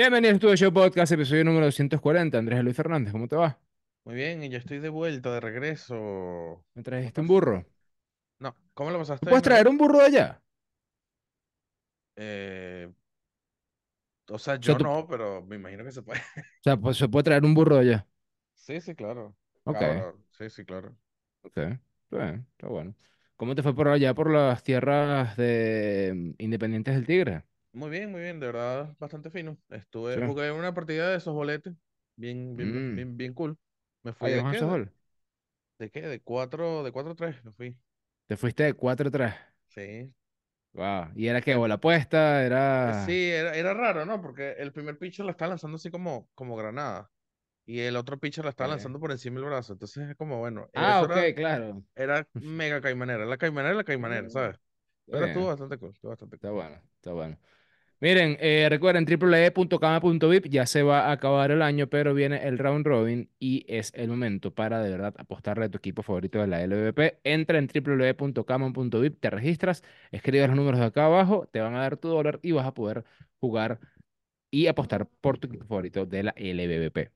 Bienvenido a tu Show Podcast, episodio número 240. Andrés Luis Fernández, ¿cómo te va? Muy bien, y yo estoy de vuelta, de regreso. ¿Me ¿Cómo trajiste un burro? No, ¿cómo lo ¿Tú pasaste, puedes traer un burro de allá? Eh, o sea, yo tú- no, pero me imagino que se puede. o sea, pues, se puede traer un burro de allá. Sí, sí, claro. Ok, sí, sí, claro. ok. Está bien, está bueno. ¿Cómo te fue por allá, por las tierras de mm, Independientes del Tigre? Muy bien, muy bien, de verdad, bastante fino. Sí. Estuve, jugué una partida de esos boletes, bien, bien, Mm. bien, bien cool. Me fui de ¿ya qué? ¿De, de qué? De cuatro, de cuatro a tres, me fui. Te fuiste de 4-3. Sí. Wow. ¿Y era que El- bola puesta? eh, sí, Era... era, era raro, ¿no? Porque el primer pitcher la estaba lanzando así como, como granada. Y el otro pitcher la estaba Ok. lanzando por encima del brazo. Entonces es como, bueno, Ah, ok, era, claro. era mega caimanera. La caimanera, la caimanera, Mm, ¿sabes? Está Pero estuvo bastante cool, estuvo bastante está cool. bueno, está bueno. Miren, eh, recuerden www.cama.vip, ya se va a acabar el año, pero viene el round robin y es el momento para de verdad apostarle a tu equipo favorito de la LVP. Entra en www.cama.vip, te registras, escribes los números de acá abajo, te van a dar tu dólar y vas a poder jugar y apostar por tu equipo favorito de la LVP.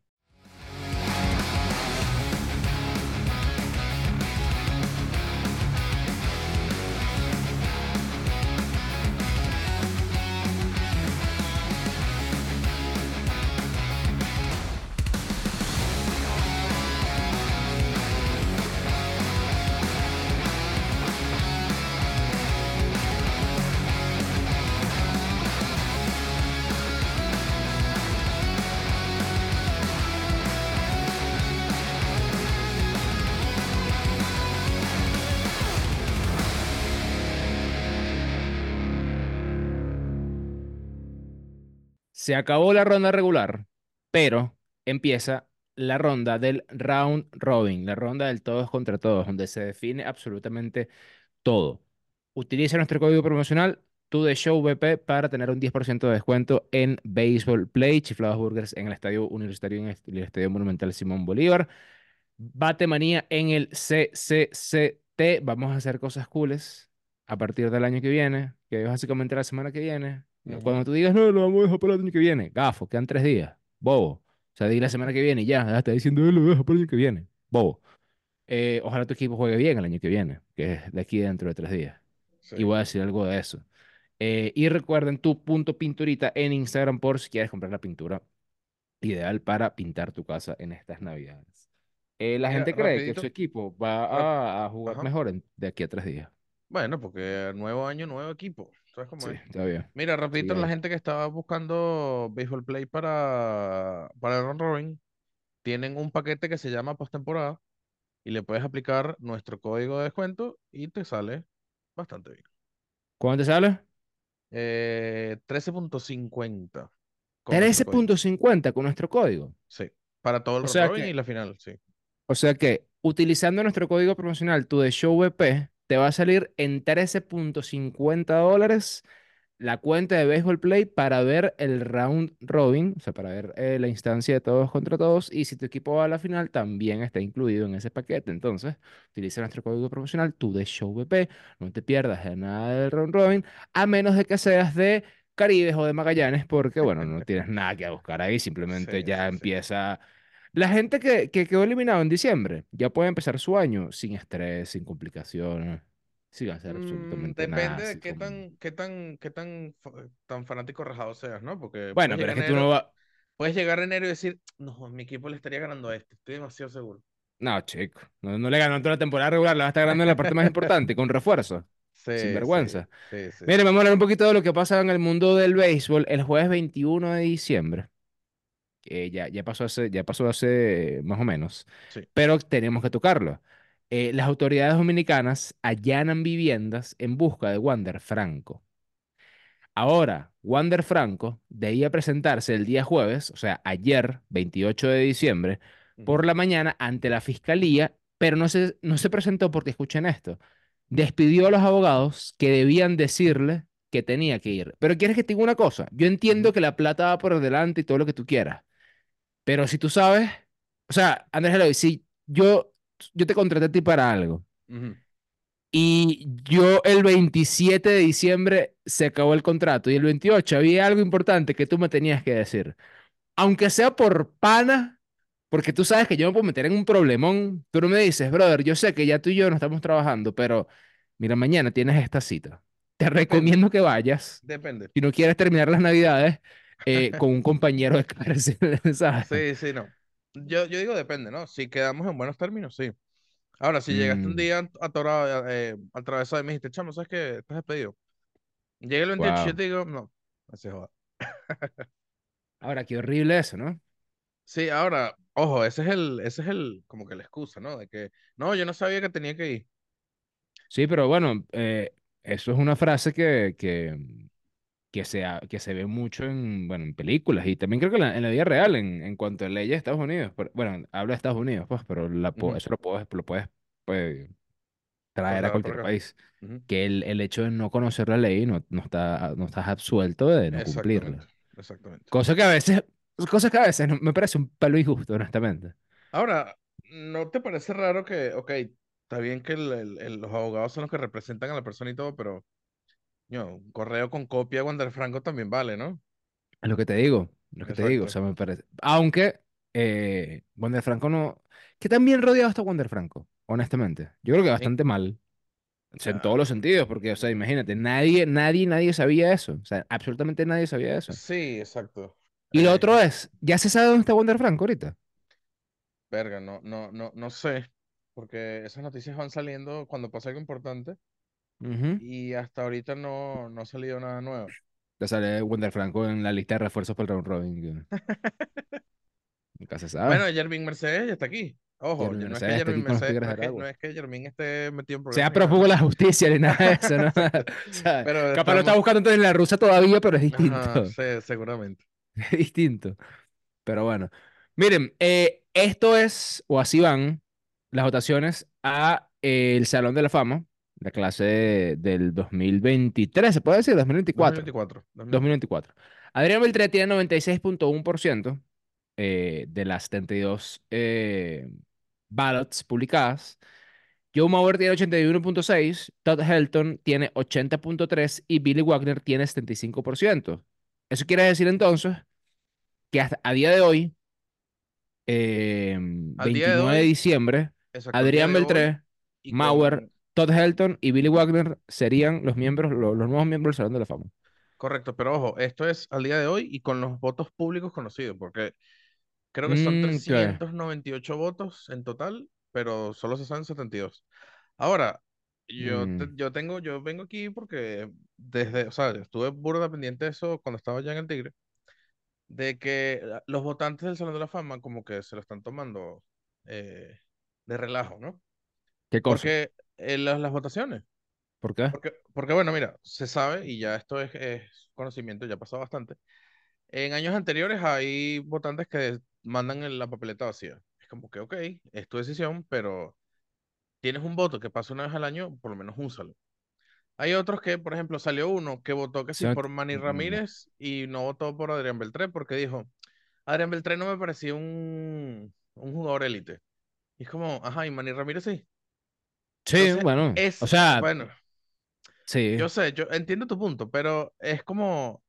Se acabó la ronda regular, pero empieza la ronda del round robin, la ronda del todos contra todos, donde se define absolutamente todo. Utiliza nuestro código promocional TUDESHOWVP para tener un 10% de descuento en Baseball Play, Chiflados Burgers en el Estadio Universitario en el Estadio Monumental Simón Bolívar. Batemanía en el CCCT. Vamos a hacer cosas cooles a partir del año que viene, que básicamente la semana que viene. No. Cuando tú digas, no, lo vamos a dejar para el año que viene, gafo, quedan tres días, bobo. O sea, di la semana que viene y ya, ya está diciendo, "Eh, lo dejo para el año que viene, bobo. Eh, ojalá tu equipo juegue bien el año que viene, que es de aquí dentro de tres días. Sí. Y voy a decir algo de eso. Eh, y recuerden tu punto pinturita en Instagram por si quieres comprar la pintura ideal para pintar tu casa en estas navidades. Eh, la Mira, gente cree que su rapidito, equipo va a, a jugar Ajá. mejor en- de aquí a tres días. Bueno, porque nuevo año, nuevo equipo. ¿Sabes cómo Sí, es? está bien. Mira, rapidito, Sigue la gente que estaba buscando Baseball Play para, para el round robin, tienen un paquete que se llama postemporada y le puedes aplicar nuestro código de descuento y te sale bastante bien. ¿Cuánto te sale? Eh, 13.50 con nuestro código. 13.50 con nuestro código. Sí, para todo el O sea robin y la final, sí. o sea que utilizando nuestro código promocional tu de ShowVP, te va a salir en 13.50 dólares la cuenta de Baseball Play para ver el round robin, o sea, para ver eh, la instancia de todos contra todos. Y si tu equipo va a la final, también está incluido en ese paquete. Entonces, utiliza nuestro código promocional, tu de ShowVP. No te pierdas de nada del round robin, a menos de que seas de Caribes o de Magallanes, porque, bueno, no tienes nada que buscar ahí. Simplemente Sí, ya sí, sí. La gente que, que quedó eliminado en diciembre ya puede empezar su año sin estrés, sin complicaciones, sin hacer Mm, absolutamente nada. depende de qué como... tan, qué tan, qué tan, tan fanático rajado seas, ¿no? Porque Bueno, puedes pero es llegar que tú no enero, vas. puedes llegar enero y decir, no, mi equipo le estaría ganando a este, estoy demasiado seguro. No, chico. No, no le ganó en toda la temporada regular, le va a estar ganando en la parte más importante, con refuerzo. Sin Sí, sí, vergüenza. sí, sí, Mire, sí. vamos a hablar un poquito de lo que pasa en el mundo del béisbol el jueves 21 de diciembre. Ya, ya pasó hace, ya pasó hace más o menos. Sí. Pero tenemos que tocarlo. Eh, las autoridades dominicanas allanan viviendas en busca de Wander Franco. Ahora, Wander Franco debía presentarse el día jueves, o sea, ayer, 28 de diciembre, por la mañana ante la fiscalía, pero no se, no se presentó porque, escuchen esto, despidió a los abogados que debían decirle que tenía que ir. Pero quieres que te diga una cosa, yo entiendo que la plata va por delante y todo lo que tú quieras, pero si tú sabes, o sea, Andrés Eloy, si yo, yo te contraté a ti para algo. Y yo el 27 de diciembre se acabó el contrato y el 28 había algo importante que tú me tenías que decir. Aunque sea por pana, porque tú sabes que yo me puedo meter en un problemón, tú no me dices, brother, yo sé que ya tú y yo no estamos trabajando, pero mira, mañana tienes esta cita. Te Depende, recomiendo que vayas, depende. si no quieres terminar las navidades eh, con un compañero de cárcel, ¿sabes? Sí, sí, no. Yo, yo digo depende, ¿no? Si quedamos en buenos términos, sí. Ahora, si llegaste un Mm, día atorado, eh, atravesado y me dijiste, chamo, ¿sabes qué? Estás despedido. Llega el 28 y yo wow. te digo, no, se joda. Ahora, qué horrible eso, ¿no? Sí, ahora, ojo, ese es el, ese es el, como que la excusa, ¿no? De que, no, yo no sabía que tenía que ir. Sí, pero bueno, eh, eso es una frase que, que, que, se, ha- que se ve mucho en, bueno, en películas y también creo que en la, en la vida real, en, en cuanto a leyes de Estados Unidos. Pero- bueno, hablo de Estados Unidos, pues, pero la, po- Ujú, eso lo puedes, lo puedes pues, traer a cualquier país. Ujú, Que el, el hecho de no conocer la ley no, no está, no estás absuelto de no Exactamente, cumplirla. exactamente. Cosa que a veces, cosas que a veces me parece un pelo injusto, honestamente. Ahora, ¿no te parece raro que, ok, está bien que el- el- los abogados son los que representan a la persona y todo, pero, no, un correo con copia de Wander Franco también vale, ¿no? Es lo que te digo, lo que te digo, o sea, me parece. Aunque eh, Wander Franco no. ¿Qué tan bien rodeado está Wander Franco? Honestamente. Yo creo que bastante mal. O sea, en todos los sentidos, porque, o sea, imagínate, nadie, nadie, nadie sabía eso. O sea, absolutamente nadie sabía eso. sí, exacto. Y lo Eh, otro es, ¿ya se sabe dónde está Wander Franco ahorita? verga, no, no, no, no sé, porque esas noticias van saliendo cuando pasa algo importante Ujú. y hasta ahorita no, no ha salido nada nuevo. Ya sale Wander Franco en la lista de refuerzos para el round robin. Nunca se Bueno, sabe. Jermin Mercedes ya está aquí. Ojo, no es que está Jermin Mercedes, no es que, no es que Jermin esté metido en Sea problemas de ¿no? la justicia ni nada de eso, ¿no? O sea, Pero capaz lo está estamos, buscando entonces en la rusa todavía, pero es ajá, distinto. sí, seguramente. Es distinto. Pero bueno. Miren, eh, esto es, o así van, las votaciones a eh, el Salón de la Fama, la clase de- del 2023, se puede decir, 2024. 2024, 2024. 2024. Adrián Beltré tiene 96.1% eh, de las 72 eh, ballots publicadas. Joe Mauer tiene 81.6, Todd Helton tiene 80.3 y Billy Wagner tiene 75%. Eso quiere decir entonces que hasta a día de hoy, eh, Al día de 29 de hoy, diciembre, al día Adrián de Beltré, y Mauer, Todd Helton y Billy Wagner serían los miembros, lo- los, nuevos miembros del Salón de la Fama. correcto, pero ojo, esto es al día de hoy y con los votos públicos conocidos, porque creo que son Mm, ¿qué? 398 votos en total, pero solo se saben 72. Ahora, yo, te- Mm, yo tengo, yo vengo aquí porque desde, o sea, estuve burda pendiente de eso cuando estaba ya en el Tigre, de que los votantes del Salón de la Fama como que se lo están tomando eh, de relajo, ¿no? ¿Qué cosa? Porque eh, las, las votaciones, ¿Por qué? porque, porque bueno, mira, se sabe, y ya esto es, es conocimiento, ya ha pasado bastante, en años anteriores hay votantes que mandan en la papeleta vacía. Es como que, ok, es tu decisión, pero tienes un voto que pasa una vez al año, por lo menos úsalo. Hay otros que, por ejemplo, salió uno que votó que sí por Manny Ramírez y no votó por Adrián Beltré porque dijo, Adrián Beltré no me parecía un, un jugador élite. Y es como, ajá, y Manny Ramírez sí. Sí, Entonces, bueno, o es, sea, bueno, sí. yo sé, yo entiendo tu punto, pero es como,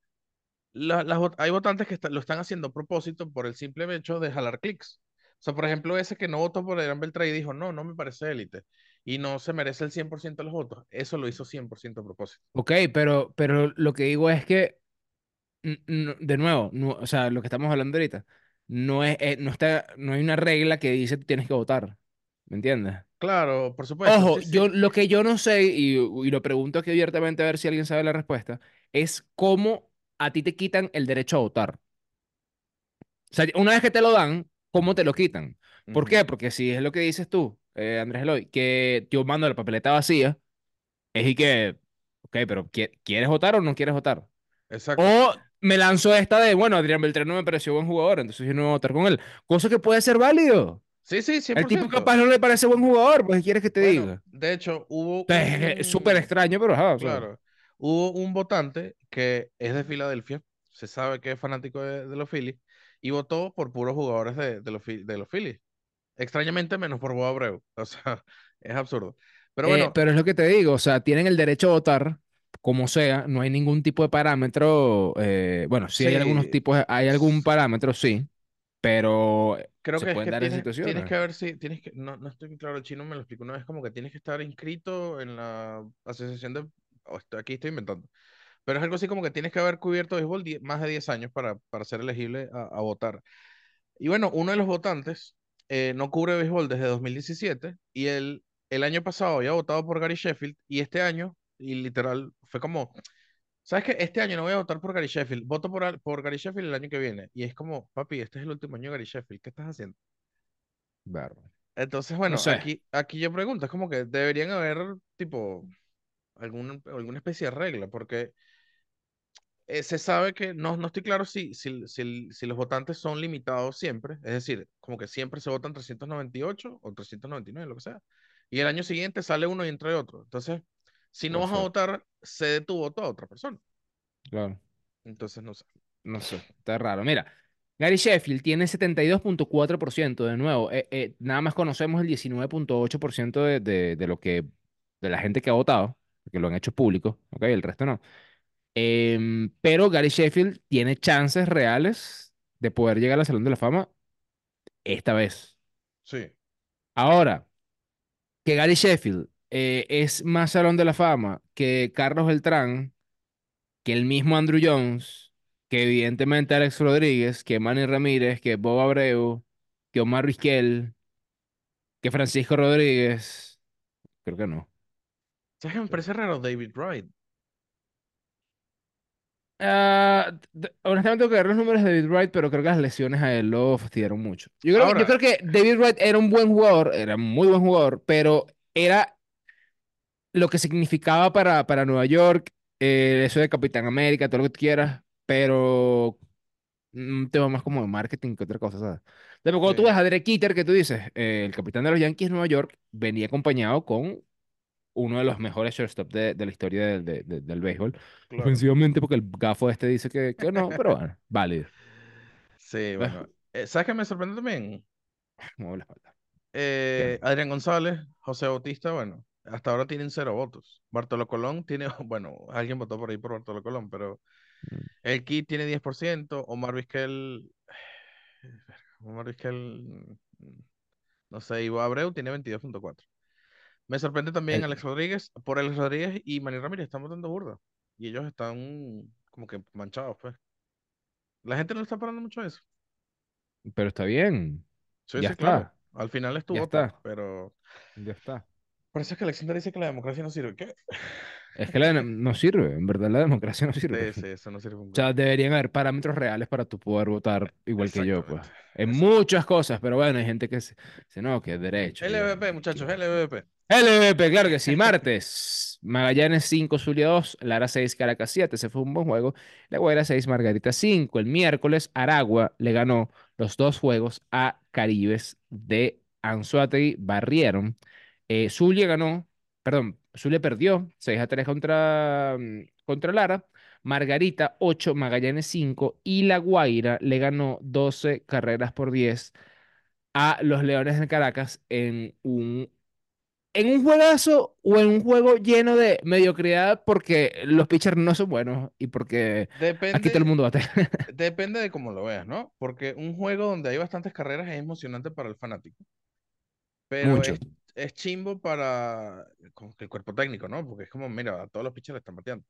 la- las, hay votantes que está- lo están haciendo a propósito por el simple hecho de jalar clics. O sea, por ejemplo, ese que no votó por Adrián Beltré y dijo, no, no me parece élite y no se merece el 100% de los votos. Eso lo hizo 100% a propósito. Ok, pero, pero lo que digo es que, de nuevo, no- o sea, lo que estamos hablando ahorita, no es, eh, no está, no hay una regla que dice que tienes que votar. ¿Me entiendes? Claro, por supuesto, Ojo, sí, yo sí. lo que yo no sé, y, y lo pregunto aquí abiertamente a ver si alguien sabe la respuesta, es cómo a ti te quitan el derecho a votar. O sea, una vez que te lo dan, ¿cómo te lo quitan? ¿Por qué? Porque si es lo que dices tú, eh, Andrés Eloy, que yo mando la papeleta vacía, es y que, ok, pero ¿qui- ¿quieres votar o no quieres votar? Exacto. O me lanzo esta de, bueno, Adrián Beltrán no me pareció buen jugador, entonces yo no voy a votar con él. Cosa que puede ser válido. Sí, sí, cien El por tipo capaz no le parece buen jugador, pues ¿qué quieres que te Bueno, diga? de hecho, hubo es súper un, extraño, pero sea. claro, hubo un votante que es de Filadelfia, se sabe que es fanático de, de los Phillies, y votó por puros jugadores de, de los, de los Phillies. Extrañamente, menos por Bob Abreu. O sea, es absurdo. Pero Eh, bueno, pero es lo que te digo, o sea, tienen el derecho a votar como sea, no hay ningún tipo de parámetro, eh, bueno, sí hay algunos sí, tipos, hay algún parámetro, sí, pero creo se que es pueden que dar tienes, tienes situaciones. que ver si, tienes que, no, no estoy muy claro, el chino me lo explicó una vez, como que tienes que estar inscrito en la asociación de, o estoy- aquí estoy inventando, pero es algo así como que tienes que haber cubierto béisbol die- más de 10 años para, para ser elegible a, a votar. Y bueno, uno de los votantes eh, no cubre béisbol desde 2017 y él el año pasado había votado por Gary Sheffield y este año, y literal, fue como, ¿sabes qué? Este año no voy a votar por Gary Sheffield, voto por, por Gary Sheffield el año que viene. Y es como, papi, este es el último año de Gary Sheffield, ¿qué estás haciendo? Bárbaro. Entonces, No bueno, sé, aquí, aquí yo pregunto, es como que deberían haber, tipo, alguna, alguna especie de regla, porque eh, se sabe que no, no estoy claro si, si, si, si los votantes son limitados siempre, es decir, como que siempre se votan 398 o 399, lo que sea, y el año siguiente sale uno y entra otro. Entonces, si no vas a votar, cede tu voto a otra persona. claro, Entonces, no sé. no sé, está raro. Mira, Gary Sheffield tiene setenta y dos punto cuatro por ciento de nuevo, eh, eh, nada más conocemos el diecinueve punto ocho por ciento de, de, de lo que, de la gente que ha votado, porque lo han hecho público, ¿ok? El resto no. Em, pero Gary Sheffield tiene chances reales de poder llegar al Salón de la Fama esta vez. Sí, Ahora, que Gary Sheffield eh, es más Salón de la Fama que Carlos Beltrán, que el mismo Andrew Jones, que evidentemente Alex Rodríguez, que Manny Ramírez, que Bob Abreu, que Omar Vizquel, que Francisco Rodríguez. Creo que no. ¿Sabes qué me parece raro? David Wright. Ah, honestamente tengo que ver los números de David Wright, pero creo que las lesiones a él lo fastidiaron mucho. Yo creo, yo creo que David Wright era un buen jugador, era muy buen jugador, pero era lo que significaba para, para Nueva York, eh, eso de Capitán América, todo lo que tú quieras, pero un tema más como de marketing que otra cosa, ¿sabes? Después, cuando tú ves a Derek Jeter, que tú dices, eh, el capitán de los Yankees de Nueva York venía acompañado con uno de los mejores shortstop de, de la historia del de- de- del béisbol. claro. Ofensivamente, porque el gafo este dice que, que no, pero bueno, válido. Sí, bueno. Eh, ¿sabes qué me sorprende también? Mueve la espalda. Eh, Adrián González, José Bautista, bueno, hasta ahora tienen cero votos. Bartolo Colón tiene, bueno, alguien votó por ahí por Bartolo Colón, pero Mm. el Kid tiene 10%, Omar Vizquel, Omar Vizquel, no sé, Ivo Abreu tiene 22.4. Me sorprende también El- Alex Rodríguez, por Alex Rodríguez y Manny Ramírez están votando burda. Y ellos están como que manchados, pues. La gente no está parando mucho eso. pero está bien. Sí, Ya sí, claro. está. Al final es tu Ya está. pero Ya está. Por eso es que Alexander dice que la democracia no sirve. ¿Qué? Es que la, no sirve, en verdad la democracia no sirve. Sí, sí, eso no sirve O sea, deberían haber parámetros reales para tú poder votar igual que yo, pues. En muchas cosas, pero bueno, hay gente que se- dice, no, que es derecho. LVP, muchachos. LVP. LVP, claro que sí. Martes, Magallanes 5, Zulia 2, Lara 6, Caracas 7. Ese fue un buen juego. La Guaira 6, Margarita 5. El miércoles, Aragua le ganó los dos juegos a Caribes de Anzoátegui. Barrieron. Eh, Zulia ganó, perdón, Zulia perdió 6 a 3 contra, mm, contra Lara. Margarita 8, Magallanes 5. Y La Guaira le ganó 12 carreras por 10 a los Leones de Caracas en un en un juegazo o en un juego lleno de mediocridad porque los pitchers no son buenos y porque aquí todo el mundo bate. depende de cómo lo veas, ¿no? Porque un juego donde hay bastantes carreras es emocionante para el fanático, pero Mucho. Es, chimbo para el cuerpo técnico, ¿no? Porque es como, mira, a todos los pitchers le están bateando.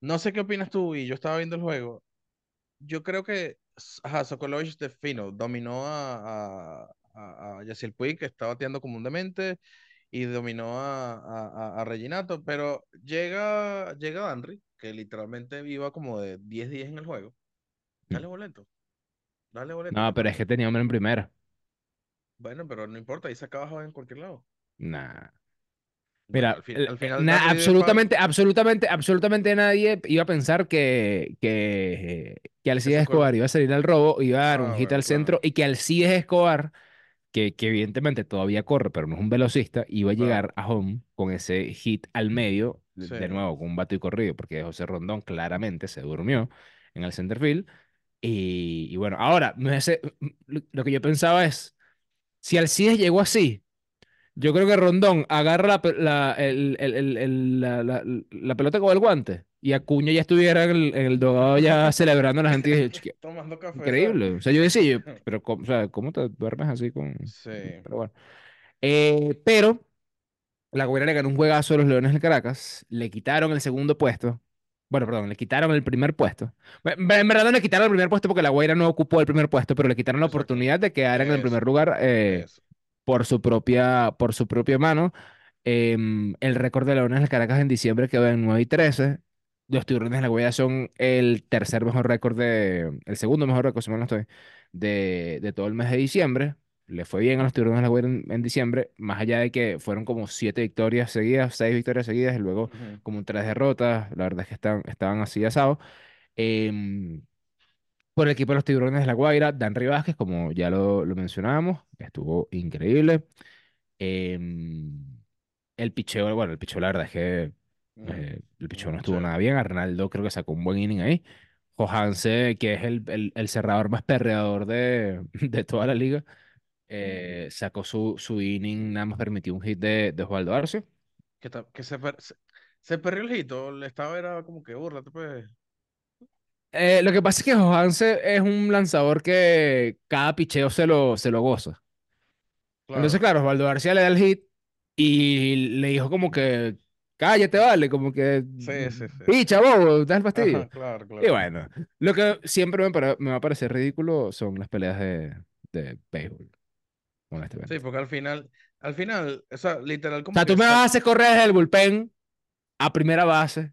No sé qué opinas tú, y yo estaba viendo el juego. Yo creo que, ajá, Sokolovich de fino dominó a, a, a, a Puig, que está bateando como un demente, y dominó a, a, Reginato, pero llega, llega Danry, que literalmente iba como de 10-10 en el juego. Dale boleto, dale boleto, No, pero es que tenía hombre en primera. Bueno, pero no importa, ahí se acaba en cualquier lado. Nah. Bueno, al Mira, fin, al eh, final na- absolutamente, absolutamente, absolutamente nadie iba a pensar que, que, que Alcides Escobar iba a salir al robo, iba a dar un Ah, hit bueno, al claro, centro y que Alcides Escobar, que, que evidentemente todavía corre, pero no es un velocista, iba a llegar claro. a home con ese hit al medio, de, Sí. de nuevo, con un bate y corrido, porque José Rondón claramente se durmió en el center field. Y, y bueno, ahora, no es ese- lo lo que yo pensaba es, si Alcides llegó así, Yo creo que Rondón agarra la, la, el- el- el- la, la- la pelota con el guante y Acuña ya estuviera en el, dogado ya celebrando a la gente. Y dije, "Chiqui, Tomando café, ¿sabes? increíble. O sea, yo decía, yo, pero ¿cómo, o sea, ¿cómo te duermes así con...? Sí. Pero bueno. Eh, pero la Guaira le ganó un juegazo a los Leones del Caracas, le quitaron el segundo puesto. Bueno, perdón, le quitaron el primer puesto. En verdad no le quitaron el primer puesto porque la Guaira no ocupó el primer puesto, pero le quitaron la oportunidad de quedar en el primer lugar eh, por su propia, por su propia mano. Em, el récord de Leones del Caracas en diciembre quedó en 9 y 13. Los Tiburones de la Guaira son el tercer mejor récord de, el segundo mejor récord, si mal no estoy, de, de todo el mes de diciembre. Le fue bien a los Tiburones de la Guaira en, en diciembre, más allá de que fueron como siete victorias seguidas, seis victorias seguidas y luego Ujú, como tres derrotas. La verdad es que están, estaban así asados. Em, por el equipo de los Tiburones de la Guaira, Dan Vázquez, como ya lo, lo mencionábamos, estuvo increíble. Em, el picheo, bueno, el picheo la verdad es que eh, el picheo no estuvo nada bien. Arnaldo creo que sacó un buen inning ahí. Johanse, que es el, el, el cerrador más perreador de, de toda la liga, eh, sacó su, su inning, nada más permitió un hit de, de Osvaldo Arce. Que, se, se, se perdió el hito, el estado era como que burla, pues. Eh, lo que pasa es que Johanse es un lanzador que cada picheo se lo, se lo goza. Entonces, Claro. claro, Osvaldo García le da el hit y le dijo como que, cállate, vale, como que, Sí, sí, sí. picha, bobo, das el fastidio. Ajá, claro, Y claro. bueno, lo que siempre me, me va a parecer ridículo son las peleas de, de béisbol, Sí, honestamente. porque al final, al final, o sea, literal O como sea, tú me vas a sal... hacer correr desde el bullpen a primera base.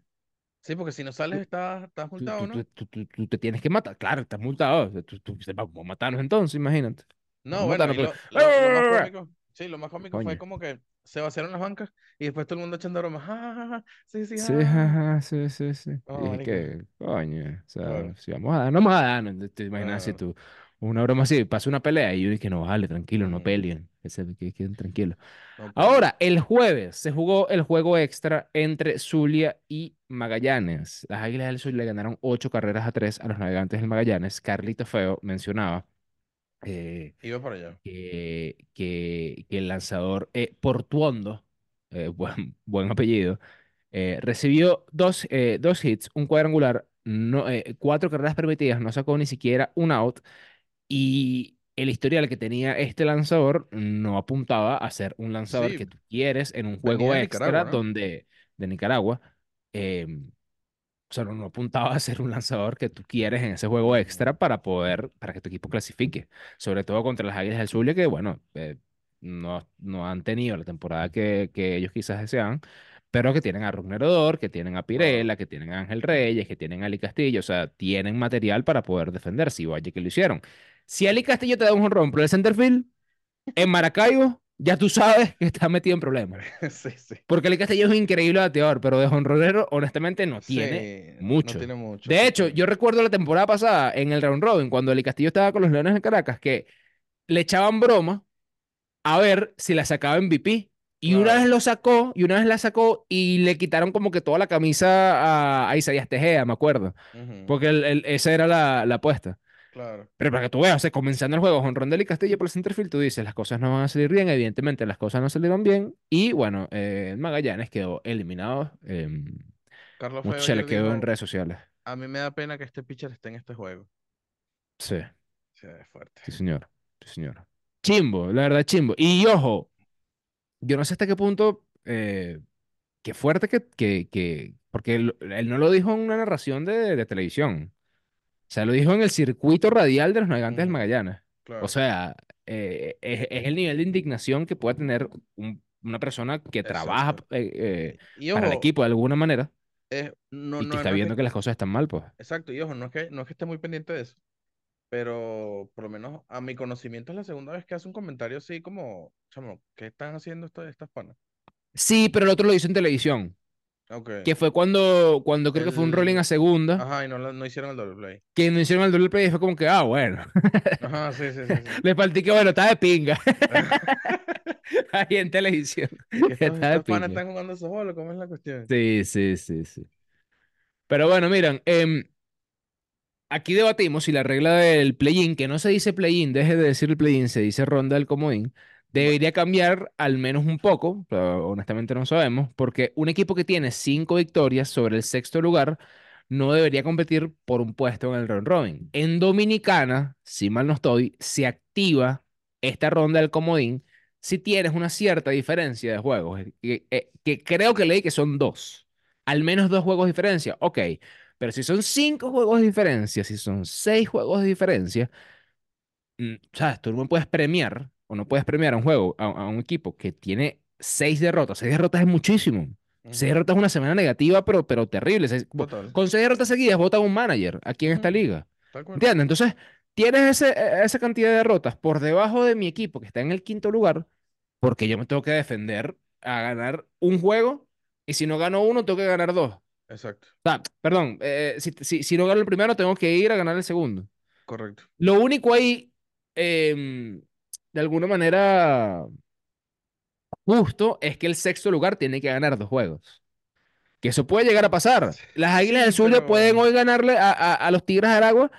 Sí, porque si no sales estás, estás multado, tú, ¿no? tú- tú- tú te tienes que matar. Claro, estás multado. O Tú, vamos a matarnos entonces, imagínate. No, bueno, y pero- lo, lo, lo más cómico, sí, lo más cómico fue como que se vaciaron las bancas y después todo el mundo echando bromas. Ja, ja, ja, ja, sí, sí, Sí, ja, ja, ja". ajá, sí, sí, sí. Y No, dije marico, que, coño, o sea, si vamos a dar, no vamos a dar, te imaginas si claro. tú, una broma así, pasa una pelea y yo dije, no, vale, tranquilo, no peleen, que queden tranquilos. Peleen. Ahora, el jueves se jugó el juego extra entre Zulia y Magallanes. Las Águilas del Zulia le ganaron ocho carreras a tres a los Navegantes del Magallanes. Carlito Feo mencionaba eh, Iba para allá. que, que, que el lanzador eh, Portuondo, eh, buen, buen apellido, eh, recibió dos, eh, dos hits, un cuadrangular, no, eh, cuatro carreras permitidas, no sacó ni siquiera un out y el historial que tenía este lanzador no apuntaba a ser un lanzador Sí, que tú quieres en un juego extra donde de Nicaragua. em, o sea, no, apuntaba a ser un lanzador que tú quieres en ese juego extra para poder, para que tu equipo clasifique. Sobre todo contra las Águilas del Zulia, que bueno, eh, no, no han tenido la temporada que, que ellos quizás deseaban, pero que tienen a Rugner Odor, que tienen a. Pirela, que tienen a Ángel Reyes, que tienen a Ali Castillo, o sea, tienen material para poder defenderse. Y vaya que lo hicieron. Si Ali Castillo te da un jonrón por el center field, en Maracaibo, ya tú sabes que está metido en problemas. Sí, sí. Porque el Castillo es un increíble bateador, pero de jonronero, honestamente, no tiene Sí, no mucho. tiene mucho, De hecho, yo recuerdo la temporada pasada en el Round Robin, cuando el Castillo estaba con los Leones de Caracas, que le echaban broma a ver si la sacaba MVP. Y una vez lo sacó, y una vez la sacó, y le quitaron como que toda la camisa a, a Isaías Tejeda, me acuerdo. Porque el- el- esa era la, la apuesta. Claro. Pero para que tú veas, o sea, comenzando el juego, jonrón del Castillo por el centerfield, tú dices, las cosas no van a salir bien, evidentemente las cosas no salieron bien, y bueno, eh, Magallanes quedó eliminado, eh, Carlos mucho Feo se le quedó en redes sociales. a mí me da pena que este pitcher esté en este juego. Sí, Sí, es fuerte. sí señor, sí señor. Chimbo, la verdad, chimbo. Y ojo, yo no sé hasta qué punto, eh, qué fuerte que, que, que, porque él, él no lo dijo en una narración de, de televisión, o sea, lo dijo en el circuito radial de los navegantes del Magallanes. O sea, eh, es, es el nivel de indignación que puede tener un- una persona que trabaja Exacto. eh, eh, Y, para el equipo de alguna manera es, no, y que no, está no viendo que, que las cosas están mal, pues. exacto, y ojo, no es que, no es que esté muy pendiente de eso, pero por lo menos a mi conocimiento es la segunda vez que hace un comentario así como, chamo, ¿qué están haciendo estas, estas panas? Sí, pero el otro lo hizo en televisión, Ok. que fue cuando, cuando creo que fue un rolling a El, segunda, ajá, y no, no hicieron el doble play. que no hicieron el doble play y fue como que, ah, bueno, Ajá, sí, sí, sí, sí. le falté que, bueno, está de pinga, ahí en televisión, estos, está de panas pinga. están jugando softball, ¿cómo es la cuestión? Sí, sí, sí, sí. Pero bueno, miren, em, Aquí debatimos si la regla del play-in, que no se dice play-in, deje de decir el play-in, se dice ronda del comodín, debería cambiar al menos un poco, pero honestamente no sabemos, porque un equipo que tiene cinco victorias sobre el sexto lugar no debería competir por un puesto en el round robin. En Dominicana, si mal no estoy, se activa esta ronda del comodín si tienes una cierta diferencia de juegos, eh, que, eh, que creo que leí que son dos, al menos dos juegos de diferencia, ok, pero si son cinco juegos de diferencia, si son seis juegos de diferencia, mm, ¿sabes? Tú no puedes premiar o no puedes premiar a un juego, a, a un equipo que tiene seis derrotas. Seis derrotas es muchísimo. Seis derrotas es una semana negativa, pero, pero terrible. Seis- con seis derrotas seguidas, vota un manager aquí en esta liga. ¿Entiendes? Entonces, tienes ese, e- esa cantidad de derrotas por debajo de mi equipo que está en el quinto lugar, porque yo me tengo que defender a ganar un juego, y si no gano uno, tengo que ganar dos. Exacto. perdón, eh, si, si, si no gano el primero, tengo que ir a ganar el segundo. Correcto. Lo único ahí, em, de alguna manera justo, es que el sexto lugar tiene que ganar dos juegos. Que eso puede llegar a pasar. Las Águilas del Zulia pueden hoy ganarle a, a- a los Tigres de Aragua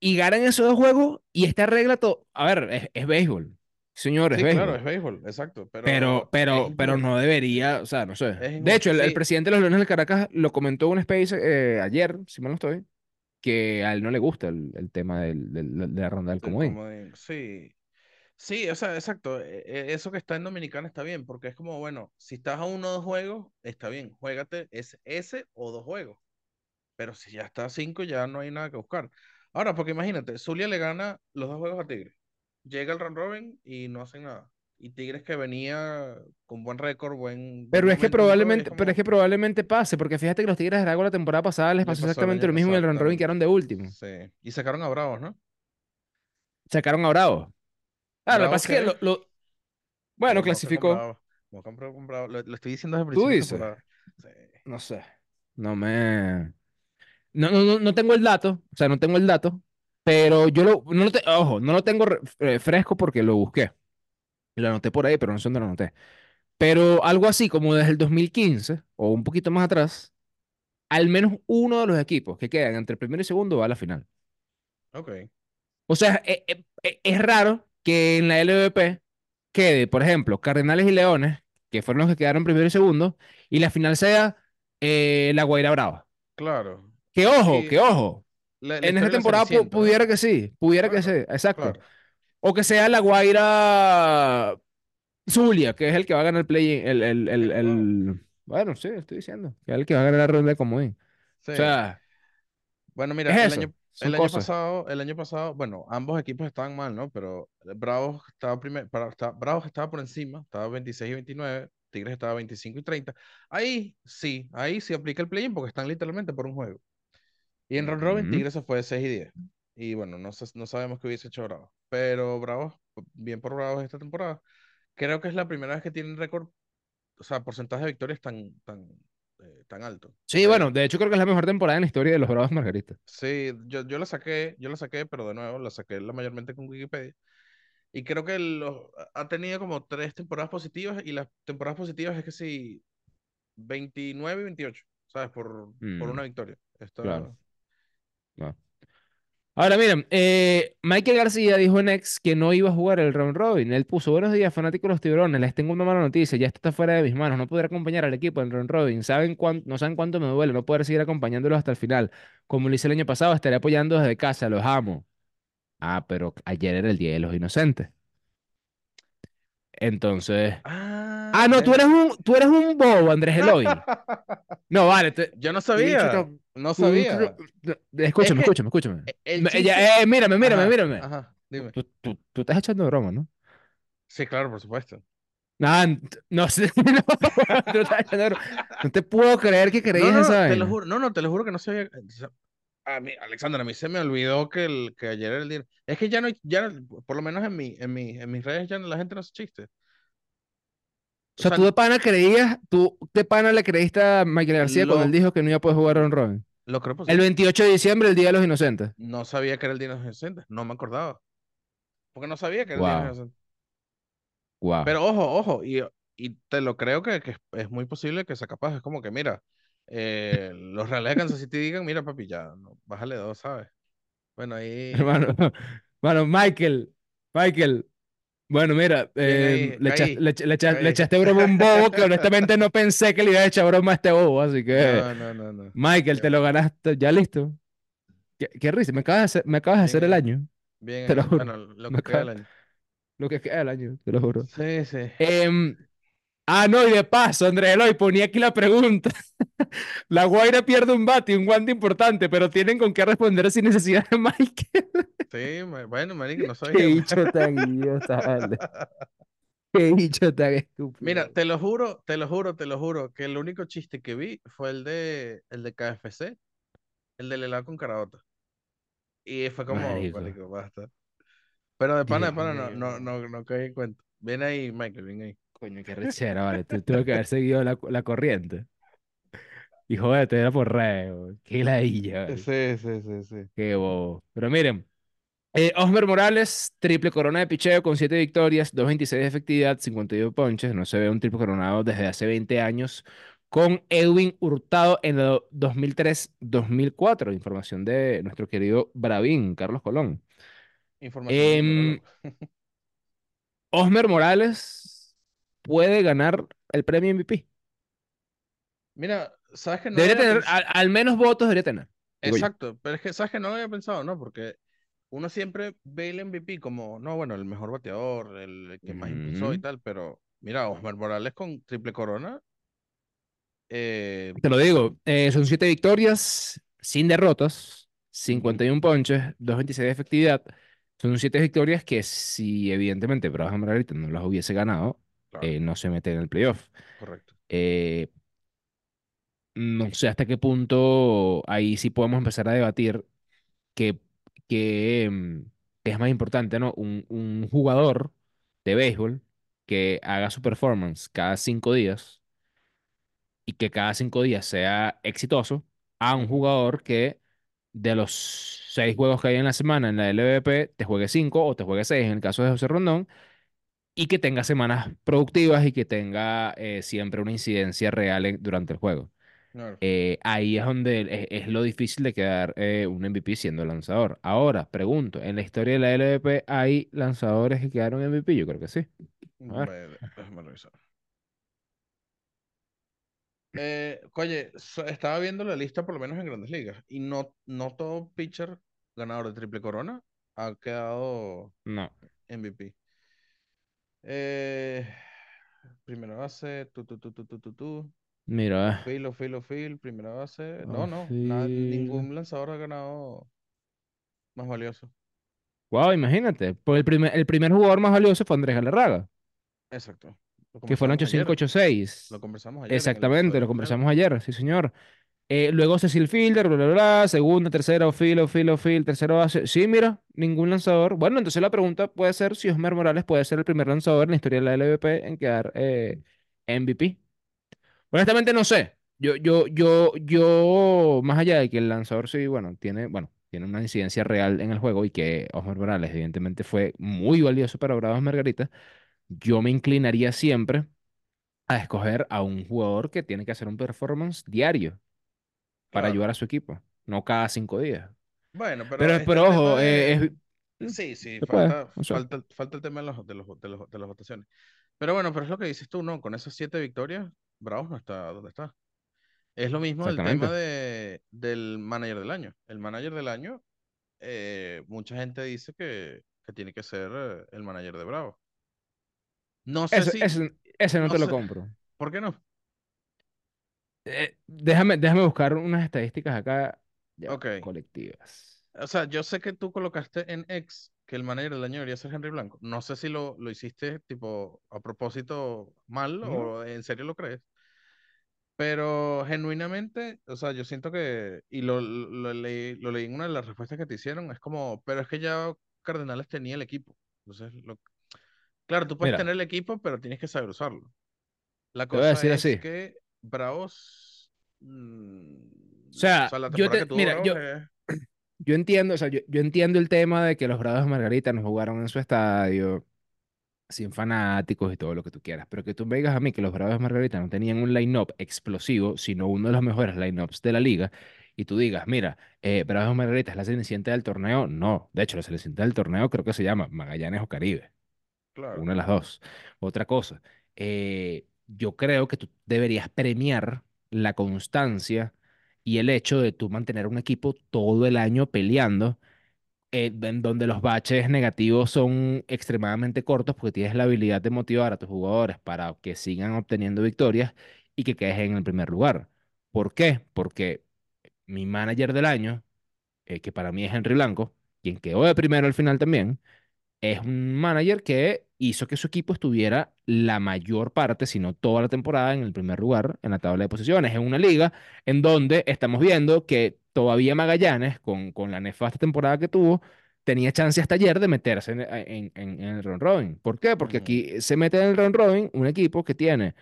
y ganan esos dos juegos y esta regla, todo, a ver, es, es béisbol. Señor, es Sí, claro, es béisbol. béisbol, exacto, Pero, pero es pero, pero no debería, o sea, no sé. Es De hecho, el, el Sí, presidente de los Leones del Caracas lo comentó en un space eh, ayer, si mal no estoy, que a él no le gusta el, el tema del- del- de la ronda del comodín. comodín. Sí. Sí, o sea, exacto. e- e- Eso que está en Dominicana está bien, porque es como, bueno, si estás a uno o dos juegos, está bien, juégate ese, ese o dos juegos. Pero si ya está a cinco, ya no hay nada que buscar. Ahora, porque imagínate, Zulia le gana los dos juegos a Tigres. Llega el round robin y no hacen nada. Y Tigres que venía con buen récord, buen, buen Pero es que probablemente, pero es que probablemente pase, porque fíjate que los Tigres de Aragua la temporada pasada les le pasó exactamente lo mismo en el round robin, quedaron de último. Sí. Y sacaron a Bravos, ¿no? Sacaron a Bravos. Ah, lo que ¿Bravos pasa es que lo, lo- bueno, clasificó. Bravos. Lo, lo estoy diciendo desde el Tú principio de dices. Sí. no sé, no me, no, no, no, no tengo el dato, o sea, no tengo el dato, pero yo lo, no lo te- ojo, no lo tengo eh, fresco porque lo busqué. Lo anoté por ahí, pero no sé dónde lo anoté. Pero algo así como desde el 2015 o un poquito más atrás, al menos uno de los equipos que quedan entre el primero y segundo va a la final. Ok. O sea, e- e- e- es, raro que en la LVP quede, por ejemplo, Cardenales y Leones, que fueron los que quedaron primero y segundo, y la final sea eh, la Guaira Brava. Claro. Que ojo, Sí, que ojo. La, la En esta temporada pu- pudiera que sí, pudiera que sí, Claro, exacto. claro. O que sea la Guaira Zulia, que es el que va a ganar el play, el, el, el, el- Bueno, sí, estoy diciendo, que es el que va a ganar la ronda de comodín. Sí. O sea, Bueno, mira, es el año, el año pasado, el año pasado, bueno, ambos equipos estaban mal, ¿no? Pero Bravos estaba primer, para, está- Bravos estaba por encima, estaba 26 y 29, Tigres estaba 25 y 30. Ahí sí, ahí sí aplica el play-in porque están literalmente por un juego. Y en round robin, Ujú. Tigres se fue 6 y 10. Y bueno, no, no sabemos qué hubiese hecho Bravos. Pero Bravos, bien por Bravos esta temporada. Creo que es la primera vez que tienen récord, o sea, porcentaje de victorias tan, tan, eh, tan alto. Sí, De, bueno, de hecho creo que es la mejor temporada en la historia de los Bravos Margaritas. sí, yo, yo la saqué, yo la saqué, pero de nuevo la saqué la mayormente con Wikipedia. Y creo que los, ha tenido como tres temporadas positivas y las temporadas positivas es que sí, 29 y 28, ¿sabes? Por, por Mm, una victoria. claro. No. Ahora miren, eh, Michael García dijo en X que no iba a jugar el round robin. Él puso buenos días, fanáticos de los tiburones. Les tengo una mala noticia. Ya esto está fuera de mis manos. No podré acompañar al equipo en round robin. ¿Saben no saben cuánto me duele no poder seguir acompañándolos hasta el final. Como lo hice el año pasado, estaré apoyando desde casa. Los amo. Ah, pero ayer era el Día de los Inocentes. Entonces. Ah, Ah, no, tú eres un, tú eres un bobo, Andrés Eloy. No, vale. te- Yo no sabía, no sabía. tú- tú- Es escúchame, que escúchame, escúchame. e- chiste. ya, eh, mírame, mírame, Ajá, mírame. ajá, dime. tú, tú- tú estás echando broma, ¿no? Sí, claro, por supuesto. T- no sé. No, broma. No te puedo creer que No, creías no, esa te lo juro, no, no, te lo juro que no sabía. A mí, Alexander, a mí se me olvidó que, el, que ayer era el día. Es que ya no, ya, no- por lo menos en mi, en mi, en mis redes ya no- la gente no hace chistes. O O sea, tú de pana creías, tú de pana le creíste a Michael García cuando él dijo que no iba a poder jugar a Robin. lo creo por El sí. 28 de diciembre, el Día de los Inocentes. No sabía que era el Día de los Inocentes, no me acordaba. Porque no sabía que era el Día de los Inocentes. wow. Pero ojo, ojo, y, y te lo creo que, que es, muy posible que sea capaz. Es como que, mira, eh, los Reales de Kansas City digan, mira, papi, ya, no, bájale dos, ¿sabes? Bueno, ahí. Hermano, hermano, Michael, Michael, Bueno, mira, eh, ahí, le echaste, caí, le, echa- le echa- le caí. echaste broma a un bobo que honestamente no pensé que le iba a echar broma a este bobo, así que, No, no, no, no. Michael, te lo ganaste, ya listo. Qué, qué risa, me acabas de hacer, me acabas de hacer el año, bien te lo juro. Bueno, lo Me que queda acaba- del año. lo que queda del año, te lo juro. Sí, sí. Em, ah, no, y de paso, Andrés Eloy, ponía aquí la pregunta. La Guaira pierde un bate y un guante importante, pero tienen con qué responder sin necesidad de Michael. Sí, bueno, marico, no Qué sabía. bicho tan idiota, vale. Qué bicho tan estúpido. Mira, te lo juro, te lo juro, te lo juro, que el único chiste que vi fue el de el de KFC, el del helado con caraota. Y fue como, Marico, marico, basta. Pero de pana, de pana, no, no, no, no caí en cuenta. Ven ahí, Michael, ven ahí. Coño, qué rechera, vale. Tu- Tuve que haber seguido la, la corriente. Y joder, era por reo. Qué ladilla, vale. Sí, sí, sí, sí. Qué bobo. Pero miren, eh, Osmer Morales, triple corona de picheo con 7 victorias, 2.26 de efectividad, 52 ponches. No se ve un triple coronado desde hace 20 años. Con Edwin Hurtado en el 2003-2004. Información de nuestro querido Bravín, Carlos Colón. Información Em. Osmer Morales puede ganar el premio MVP. Mira, sabes que no Debería tener, al, al menos votos debería tener. Exacto, pero es que sabes que no lo había pensado, ¿no? Porque uno siempre ve el MVP como, no, bueno, el mejor bateador, el, el que más impulsó y tal, pero mira, Osmar Morales con triple corona, eh, Te lo digo, eh, son 7 victorias, sin derrotas, ujú, 51 ponches, 2.26 de efectividad. Son 7 victorias que si evidentemente Bravos Margarita no las hubiese ganado, claro, eh, no se mete en el playoff. correcto. Eh, no sé hasta qué punto ahí sí podemos empezar a debatir que, que, em, que es más importante, ¿no? Un, un jugador de béisbol que haga su performance cada cinco días y que cada cinco días sea exitoso a un jugador que de los seis juegos que hay en la semana en la LVP te juegue cinco o te juegue seis en el caso de José Rondón y que tenga semanas productivas y que tenga eh, siempre una incidencia real en- durante el juego. claro. Eh, ahí es donde es, es lo difícil de quedar eh, un MVP siendo lanzador. Ahora, pregunto, ¿en la historia de la LVP hay lanzadores que quedaron MVP? Yo creo que sí. A ver. Déjame revisar. Oye, so- estaba viendo la lista por lo menos en Grandes Ligas y no, no todo pitcher ganador de triple corona ha quedado No, MVP. Eh, primera base, tú, tú, tú, tú, tú, tú, tú. mira, Phil, Phil, Phil, primera base. No, no, ningún lanzador ha ganado más valioso. Wow, imagínate. Pues el primer, el primer jugador más valioso fue Andrés Galarraga, Exacto. Que fue en conversamos ayer. 8586. Lo conversamos ayer Exactamente, lo conversamos ayer, sí, señor. Eh, luego Cecil Fielder, bla, bla, bla, segunda, tercera, O'Field, O'Field, O'Field, tercero base. Sí, mira, ningún lanzador. Bueno, entonces la pregunta puede ser si Osmer Morales puede ser el primer lanzador en la historia de la LVP en quedar eh, MVP. Honestamente no sé. Yo, yo, yo, yo, más allá de que el lanzador sí, bueno, tiene, bueno, tiene una incidencia real en el juego y que Osmer Morales evidentemente fue muy valioso para Bravos Margarita, yo me inclinaría siempre a escoger a un jugador que tiene que hacer un performance diario para Claro. ayudar a su equipo, no cada cinco días. Bueno, pero Pero, el tema ojo, eh, es, Sí, sí, falta, falta, falta el tema de, los, de, los, de, los- de las votaciones. Pero bueno, pero es lo que dices tú, ¿no? Con esas siete victorias, Bravos no está donde está. Es lo mismo del tema de, del manager del año. El manager del año, eh, mucha gente dice que, que tiene que ser eh, el manager de Bravos. No sé Ese, si, ese, ese no no te lo sé, compro. ¿por qué no? Eh, déjame, déjame buscar unas estadísticas acá, ya va, Ok. colectivas. O sea, yo sé que tú colocaste en X que el manager del año debería ser Henry Blanco. No sé si lo, lo hiciste tipo a propósito mal ¿No? o en serio lo crees. Pero genuinamente, o sea, yo siento que, y lo, lo, lo leí, lo leí en una de las respuestas que te hicieron, es como, pero es que ya Cardenales tenía el equipo. Entonces, lo, claro, tú puedes Mira, tener el equipo, pero tienes que saber usarlo. La te voy a cosa decir es así. que Bravos, O mm, o sea, sea, la yo te, mira, yo, es, yo entiendo, o sea, yo, yo entiendo el tema de que los Bravos de Margarita no jugaron en su estadio, sin fanáticos y todo lo que tú quieras, pero que tú me digas a mí que los Bravos de Margarita no tenían un line-up explosivo, sino uno de los mejores line-ups de la liga, y tú digas, mira, eh, Bravos de Margarita es la cenicienta del torneo, no, de hecho, la cenicienta del torneo creo que se llama Magallanes o Caribe. Claro. Una de las dos. Otra cosa, eh, yo creo que tú deberías premiar la constancia y el hecho de tú mantener un equipo todo el año peleando, eh, en donde los baches negativos son extremadamente cortos porque tienes la habilidad de motivar a tus jugadores para que sigan obteniendo victorias y que quedes en el primer lugar. ¿Por qué? Porque mi manager del año, eh, que para mí es Henry Blanco, quien quedó de primero al final también, es un manager que hizo que su equipo estuviera la mayor parte, si no toda la temporada, en el primer lugar en la tabla de posiciones. En una liga en donde estamos viendo que todavía Magallanes, con, con la nefasta temporada que tuvo, tenía chance hasta ayer de meterse en, en, en- en el round robin. ¿Por qué? Porque aquí se mete en el round robin un equipo que tiene,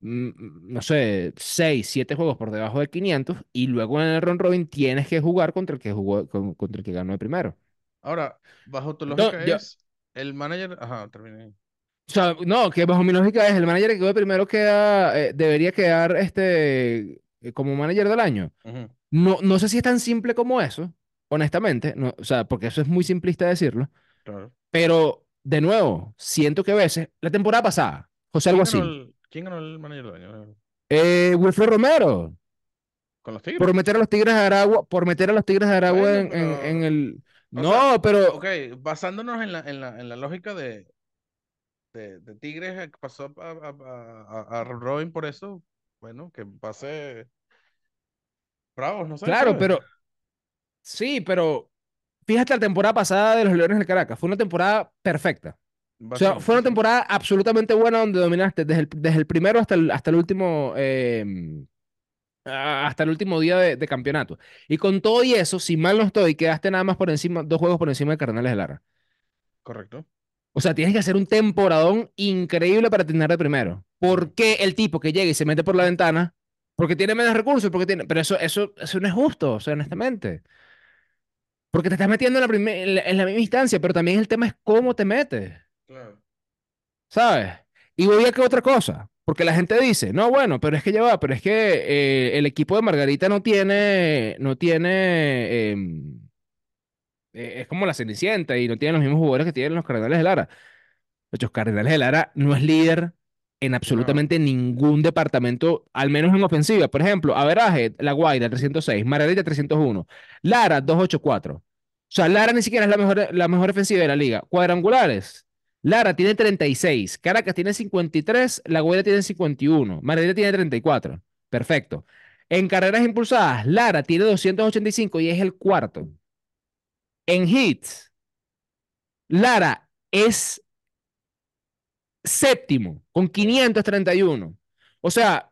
mm, no sé, 6 7 juegos por debajo de 500 y luego en el round robin tienes que jugar contra el que jugó, con- contra el que ganó el primero. Ahora, bajo tu lógica yo, es el manager. Ajá, terminé. O sea, no, que bajo mi lógica es el manager que quedó primero queda, eh, debería quedar este, eh, como manager del año. No, no sé si es tan simple como eso, honestamente, no, o sea, porque eso es muy simplista decirlo, Claro. pero de nuevo, siento que a veces, la temporada pasada, José ¿Quién ganó Alguacil, el, quién ganó el manager del año? eh, Wilfred Romero, ¿Con los por Tigres? meter a los Tigres de Aragua, por meter a los Tigres de Aragua Bueno, en, en, el... O sea, No, ok, pero, basándonos en la, en la, en la lógica de, de, de Tigres eh, que pasó a, a, a, a Robin por eso, bueno, que pase Bravos, no sé, claro, ¿sabes? pero, sí, pero, fíjate la temporada pasada de los Leones del Caracas, fue una temporada perfecta. O sea, fue una temporada absolutamente buena donde dominaste desde el, desde el primero hasta el, hasta el último, eh, hasta el último día de, de campeonato. Y con todo y eso, si mal no estoy, quedaste nada más por encima, dos juegos por encima de Cardenales de Lara. correcto. O sea, tienes que hacer un temporadón increíble para terminar de primero. ¿Por qué el tipo que llega y se mete por la ventana? Porque tiene menos recursos, porque tiene... Pero eso, eso, eso no es justo, o sea, honestamente. Porque te estás metiendo en la, primer- en la, en la misma instancia, pero también el tema es cómo te metes. Claro. ¿sabes? Y voy a que otra cosa, porque la gente dice, no, bueno, pero es que ya va, pero es que eh, el equipo de Margarita no tiene, no tiene, em, eh, es como la Cenicienta y no tiene los mismos jugadores que tienen los Cardenales de Lara. Los Cardenales de Lara no es líder en No, absolutamente ningún departamento, al menos en ofensiva. Por ejemplo, Averaje, La Guaira, 306, Margarita, 301, Lara, 284. O sea, Lara ni siquiera es la mejor, la mejor ofensiva de la liga. Cuadrangulares. Lara tiene 36, Caracas tiene 53, La Guaira tiene 51, Margarita tiene 34. Perfecto. En carreras impulsadas, Lara tiene 285 y es el cuarto. En hits, Lara es séptimo con sí, 531. O sea,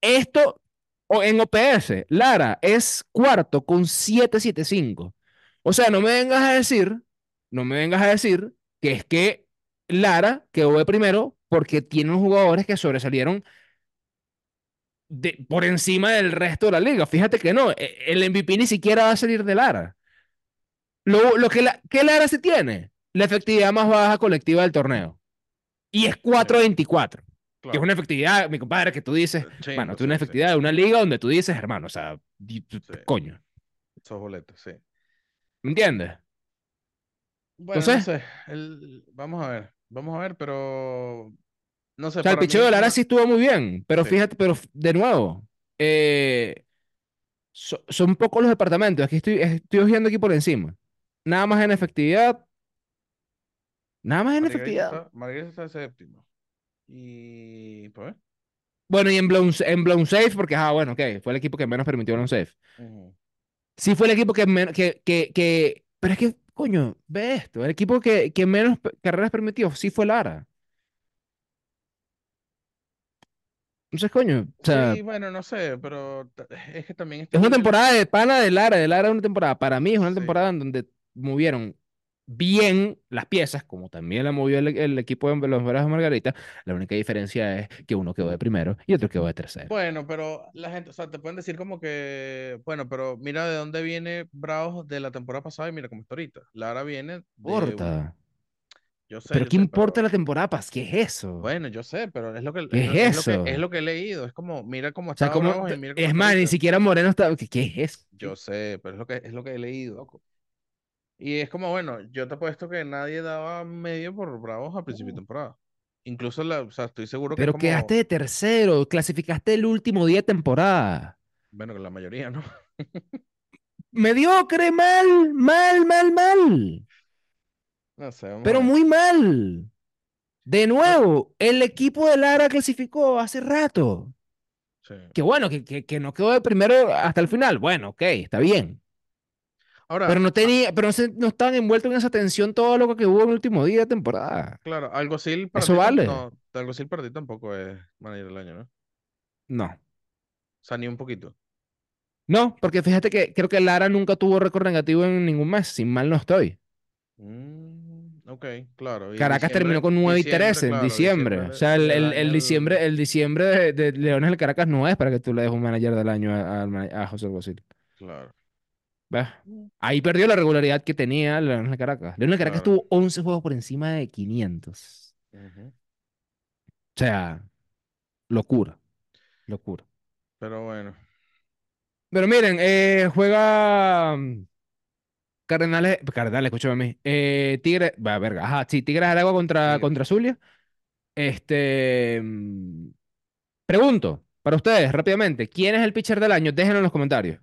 esto o en OPS, Lara es cuarto con 775. O sea, no me vengas a decir, no me vengas a decir que es que Lara quedó de primero porque tiene unos jugadores que sobresalieron de, por encima del resto de la liga. Fíjate que no, e- el MVP ni siquiera va a salir de Lara. Lo, lo que, la, ¿Qué Lara se tiene? La efectividad más baja colectiva del torneo. Y es sí, 4.24. Que es claro. una efectividad, mi compadre, que tú dices, Eh, bueno, tú una sí, sí, efectividad de una liga donde tú dices, hermano, o sea, coño, Esos boletos, sí. ¿me entiendes? Bueno, no sé. El, vamos a ver. Vamos a ver, pero no o sé, sea, el picheo mí, de Lara sí estuvo muy bien, pero sí. fíjate, pero de nuevo, eh, so- son pocos los departamentos, aquí estoy, estoy viendo aquí por encima. Nada más en efectividad, nada más en Margarita efectividad. Margarita está séptimo. Y pues, Bueno, y en blown, en blown safe, porque, ah, bueno, ok, fue el equipo que menos permitió blown safe. Sí fue el equipo que menos, que, que, que, pero es que, coño, ve esto, el equipo que, que menos carreras permitió, sí fue Lara. Entonces, coño, o sea, Sí, bueno, no sé, pero ta- es que también está es una temporada de pana de Lara, de Lara es una temporada, para mí es una sí. temporada en donde movieron bien las piezas, como también la movió el, el equipo de los Bravos de Margarita. La única diferencia es que uno quedó de primero y otro quedó de tercero. Bueno, pero la gente, o sea, te pueden decir como que, bueno, pero mira de dónde viene Bravos de la temporada pasada y mira cómo está ahorita. Lara viene de un, importa. yo sé, Pero yo ¿qué sé, importa pero la temporada? pas- ¿Qué es eso? bueno, yo sé, pero es lo que ¿Qué es, es lo es lo que es eso? lo que he leído. Es como, mira cómo O sea, como, y mira cómo es está más, ni ahorita. siquiera Moreno está, ¿qué, qué es eso? Yo sé, pero es lo que es lo que he leído. Y es como, bueno, yo te apuesto que nadie daba medio por Bravos a principio de temporada. Incluso, la, o sea, estoy seguro que Pero quedaste como, de tercero, clasificaste el último día de temporada. bueno, que la mayoría, ¿no? Mediocre, mal, mal, mal, mal. No sé, Pero muy mal. De nuevo, el equipo de Lara clasificó hace rato. sí. Que bueno, que, que, que no quedó de primero hasta el final. Bueno, ok, está bien. Pero no ah, tenía, pero no, se- no estaban envueltos en esa tensión todo lo que hubo en el último día de temporada. claro, Alguacil para Eso ti, vale. no, Alguacil para ti tampoco es manager del año, ¿no? O No. sea, ni un poquito. No, porque fíjate que creo que Lara nunca tuvo récord negativo en ningún mes, si mal no estoy. Mm, ok, claro. Y Caracas terminó con 9 y diciembre, 13 en claro, diciembre. diciembre O sea, el, el, el año, el- diciembre, el diciembre de, de Leones del Caracas no es para que tú le des un manager del año a, a- José Alguacil. claro. Mm, Ahí perdió la regularidad que tenía Leones del Caracas. Leones del Caracas tuvo 11 juegos por encima de 500. ujú. O sea, locura, locura. Pero bueno, Pero miren, eh, juega mm, Cardenales, Cardenales, escúchame a mí. Eh, Tigre, va, verga, ajá, sí, Tigres del Agua contra, Tigres. contra Zulia. Este, mm, pregunto para ustedes rápidamente, ¿quién es el pitcher del año? Déjenlo en los comentarios.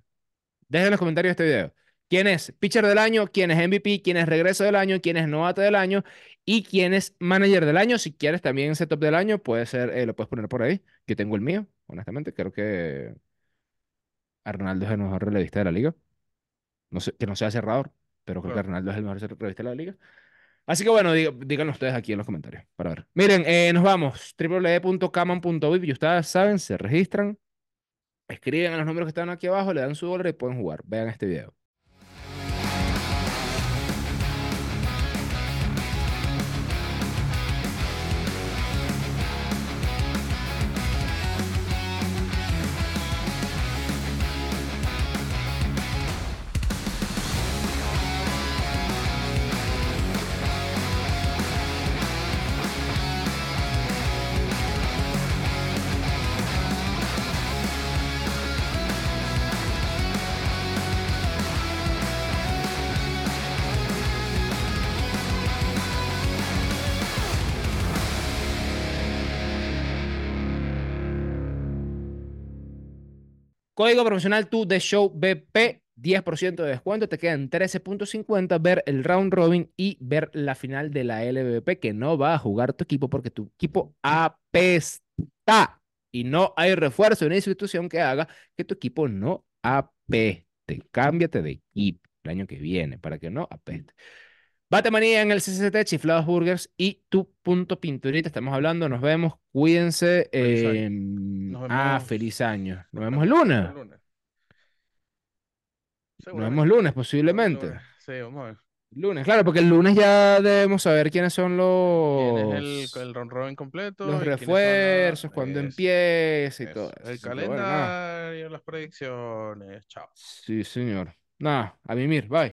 Dejen en los comentarios de este video. ¿Quién es pitcher del año? ¿Quién es MVP? ¿Quién es regreso del año? ¿Quién es novato del año? ¿Y quién es manager del año? Si quieres también ese top del año, puede ser, eh, lo puedes poner por ahí. Yo tengo el mío, honestamente. Creo que Arnaldo es el mejor relevista de la liga. No sé, que no sea cerrador, pero creo que. Arnaldo es el mejor relevista de la liga. Así que bueno, díganlo ustedes aquí en los comentarios para ver. Miren, eh, nos vamos. www.caman.vip y ustedes saben, se registran, escriben a los números que están aquí abajo, le dan su dólar y pueden jugar. Vean este video. Código promocional tú de Show BP, 10% de descuento. Te quedan 13.50 ver el round robin y ver la final de la LVP que no va a jugar tu equipo porque tu equipo apesta y no hay refuerzo en institución que haga que tu equipo no apeste. Cámbiate de equipo el año que viene para que no apeste. Batemanía en el CCT, Chiflados Burgers y tu punto pinturita. Estamos hablando, nos vemos, cuídense. Feliz eh, Nos ah, vemos. feliz año. Nos Nos vemos el lunes. el lunes. Nos vemos el lunes, el posiblemente. lunes. Sí, vamos a ver. Lunes, claro, porque el lunes ya debemos saber quiénes son ¿Quién es el, los, el round robin completo? los refuerzos, cuándo empieza y todo eso. El bueno, calendario, las predicciones. Chao. Sí, señor. Nada, a mimir, bye.